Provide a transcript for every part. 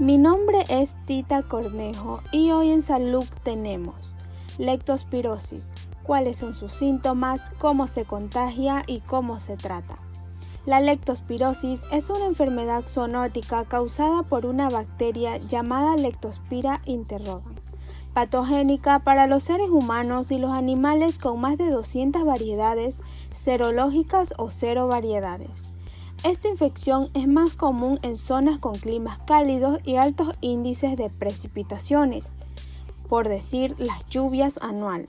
Mi nombre es Tita Cornejo y hoy en Salud tenemos lectospirosis, cuáles son sus síntomas, cómo se contagia y cómo se trata. La lectospirosis es una enfermedad zoonótica causada por una bacteria llamada Lectospira interrogans, patogénica para los seres humanos y los animales con más de 200 variedades serológicas o cero variedades. Esta infección es más común en zonas con climas cálidos y altos índices de precipitaciones, por decir las lluvias anuales,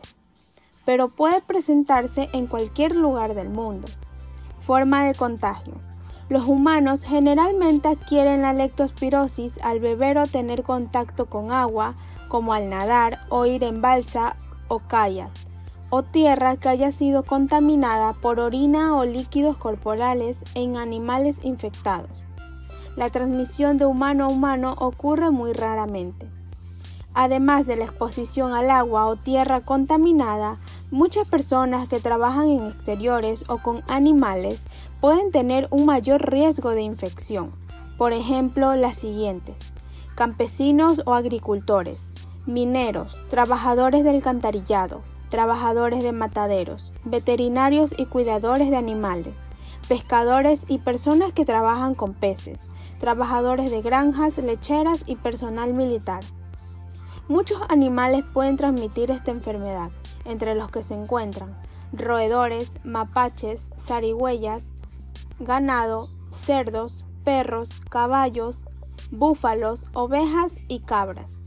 pero puede presentarse en cualquier lugar del mundo. Forma de contagio. Los humanos generalmente adquieren la lectospirosis al beber o tener contacto con agua, como al nadar o ir en balsa o kayak o tierra que haya sido contaminada por orina o líquidos corporales en animales infectados. La transmisión de humano a humano ocurre muy raramente. Además de la exposición al agua o tierra contaminada, muchas personas que trabajan en exteriores o con animales pueden tener un mayor riesgo de infección. Por ejemplo, las siguientes. Campesinos o agricultores, mineros, trabajadores del alcantarillado, trabajadores de mataderos, veterinarios y cuidadores de animales, pescadores y personas que trabajan con peces, trabajadores de granjas, lecheras y personal militar. Muchos animales pueden transmitir esta enfermedad, entre los que se encuentran roedores, mapaches, zarigüeyas, ganado, cerdos, perros, caballos, búfalos, ovejas y cabras.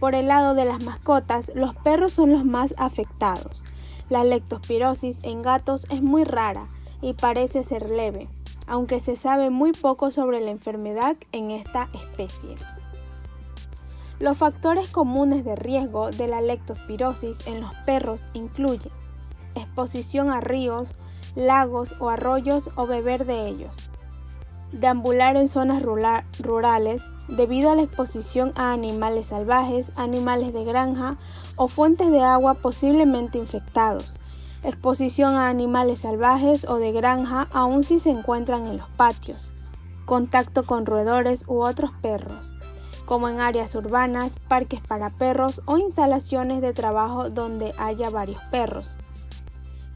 Por el lado de las mascotas, los perros son los más afectados. La lectospirosis en gatos es muy rara y parece ser leve, aunque se sabe muy poco sobre la enfermedad en esta especie. Los factores comunes de riesgo de la lectospirosis en los perros incluyen exposición a ríos, lagos o arroyos o beber de ellos, deambular en zonas rurales, debido a la exposición a animales salvajes, animales de granja o fuentes de agua posiblemente infectados. Exposición a animales salvajes o de granja aun si se encuentran en los patios. Contacto con roedores u otros perros, como en áreas urbanas, parques para perros o instalaciones de trabajo donde haya varios perros.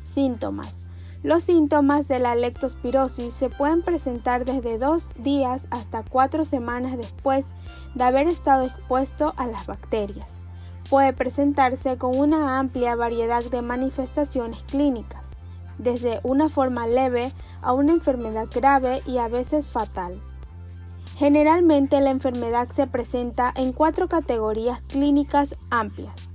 Síntomas. Los síntomas de la lectospirosis se pueden presentar desde dos días hasta cuatro semanas después de haber estado expuesto a las bacterias. Puede presentarse con una amplia variedad de manifestaciones clínicas, desde una forma leve a una enfermedad grave y a veces fatal. Generalmente la enfermedad se presenta en cuatro categorías clínicas amplias.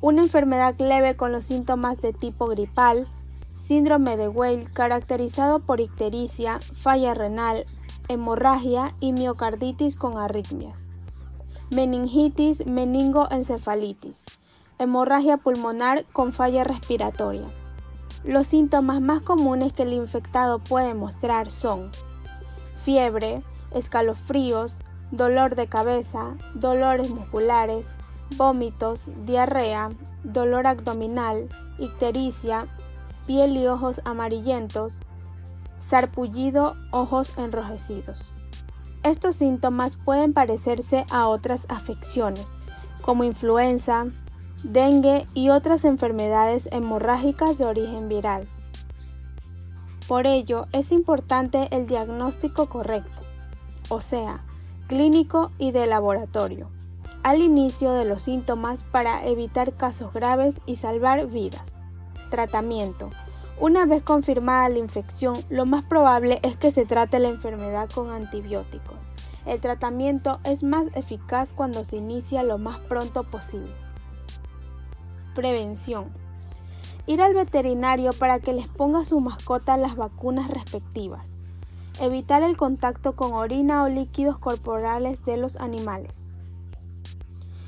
Una enfermedad leve con los síntomas de tipo gripal, síndrome de Weil caracterizado por ictericia, falla renal, hemorragia y miocarditis con arritmias, meningitis, meningoencefalitis, hemorragia pulmonar con falla respiratoria. Los síntomas más comunes que el infectado puede mostrar son fiebre, escalofríos, dolor de cabeza, dolores musculares, vómitos, diarrea, dolor abdominal, ictericia, piel y ojos amarillentos, sarpullido, ojos enrojecidos. Estos síntomas pueden parecerse a otras afecciones, como influenza, dengue y otras enfermedades hemorrágicas de origen viral. Por ello, es importante el diagnóstico correcto, o sea, clínico y de laboratorio, al inicio de los síntomas para evitar casos graves y salvar vidas. Tratamiento. Una vez confirmada la infección, lo más probable es que se trate la enfermedad con antibióticos. El tratamiento es más eficaz cuando se inicia lo más pronto posible. Prevención. Ir al veterinario para que les ponga a su mascota las vacunas respectivas. Evitar el contacto con orina o líquidos corporales de los animales.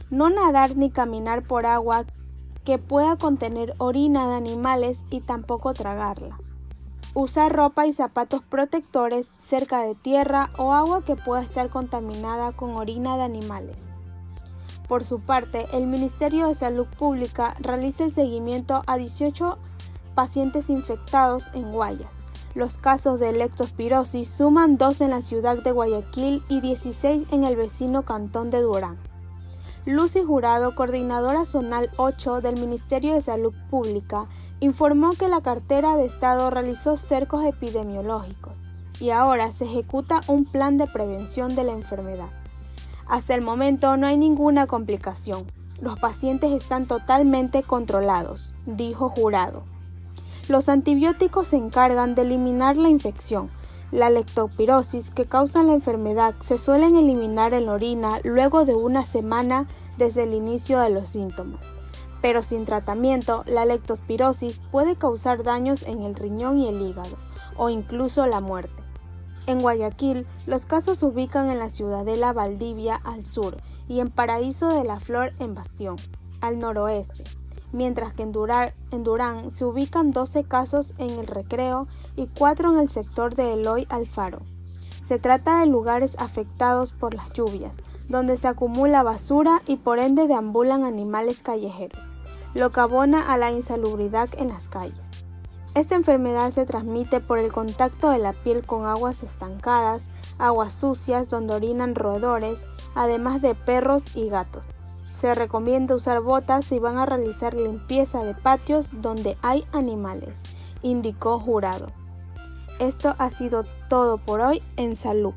No nadar ni caminar por agua que pueda contener orina de animales y tampoco tragarla. Usar ropa y zapatos protectores cerca de tierra o agua que pueda estar contaminada con orina de animales. Por su parte, el Ministerio de Salud Pública realiza el seguimiento a 18 pacientes infectados en Guayas. Los casos de leptospirosis suman 2 en la ciudad de Guayaquil y 16 en el vecino cantón de Durán. Lucy Jurado, coordinadora zonal 8 del Ministerio de Salud Pública, informó que la cartera de Estado realizó cercos epidemiológicos y ahora se ejecuta un plan de prevención de la enfermedad. Hasta el momento no hay ninguna complicación. Los pacientes están totalmente controlados, dijo Jurado. Los antibióticos se encargan de eliminar la infección. La lectopirosis que causa la enfermedad se suelen eliminar en la orina luego de una semana desde el inicio de los síntomas. Pero sin tratamiento, la lectospirosis puede causar daños en el riñón y el hígado, o incluso la muerte. En Guayaquil, los casos se ubican en la ciudadela Valdivia al sur y en Paraíso de la Flor en Bastión, al noroeste mientras que en, Durán se ubican 12 casos en el recreo y 4 en el sector de Eloy Alfaro. Se trata de lugares afectados por las lluvias, donde se acumula basura y por ende deambulan animales callejeros, lo que abona a la insalubridad en las calles. Esta enfermedad se transmite por el contacto de la piel con aguas estancadas, aguas sucias donde orinan roedores, además de perros y gatos. Se recomienda usar botas si van a realizar limpieza de patios donde hay animales, indicó Jurado. Esto ha sido todo por hoy en salud.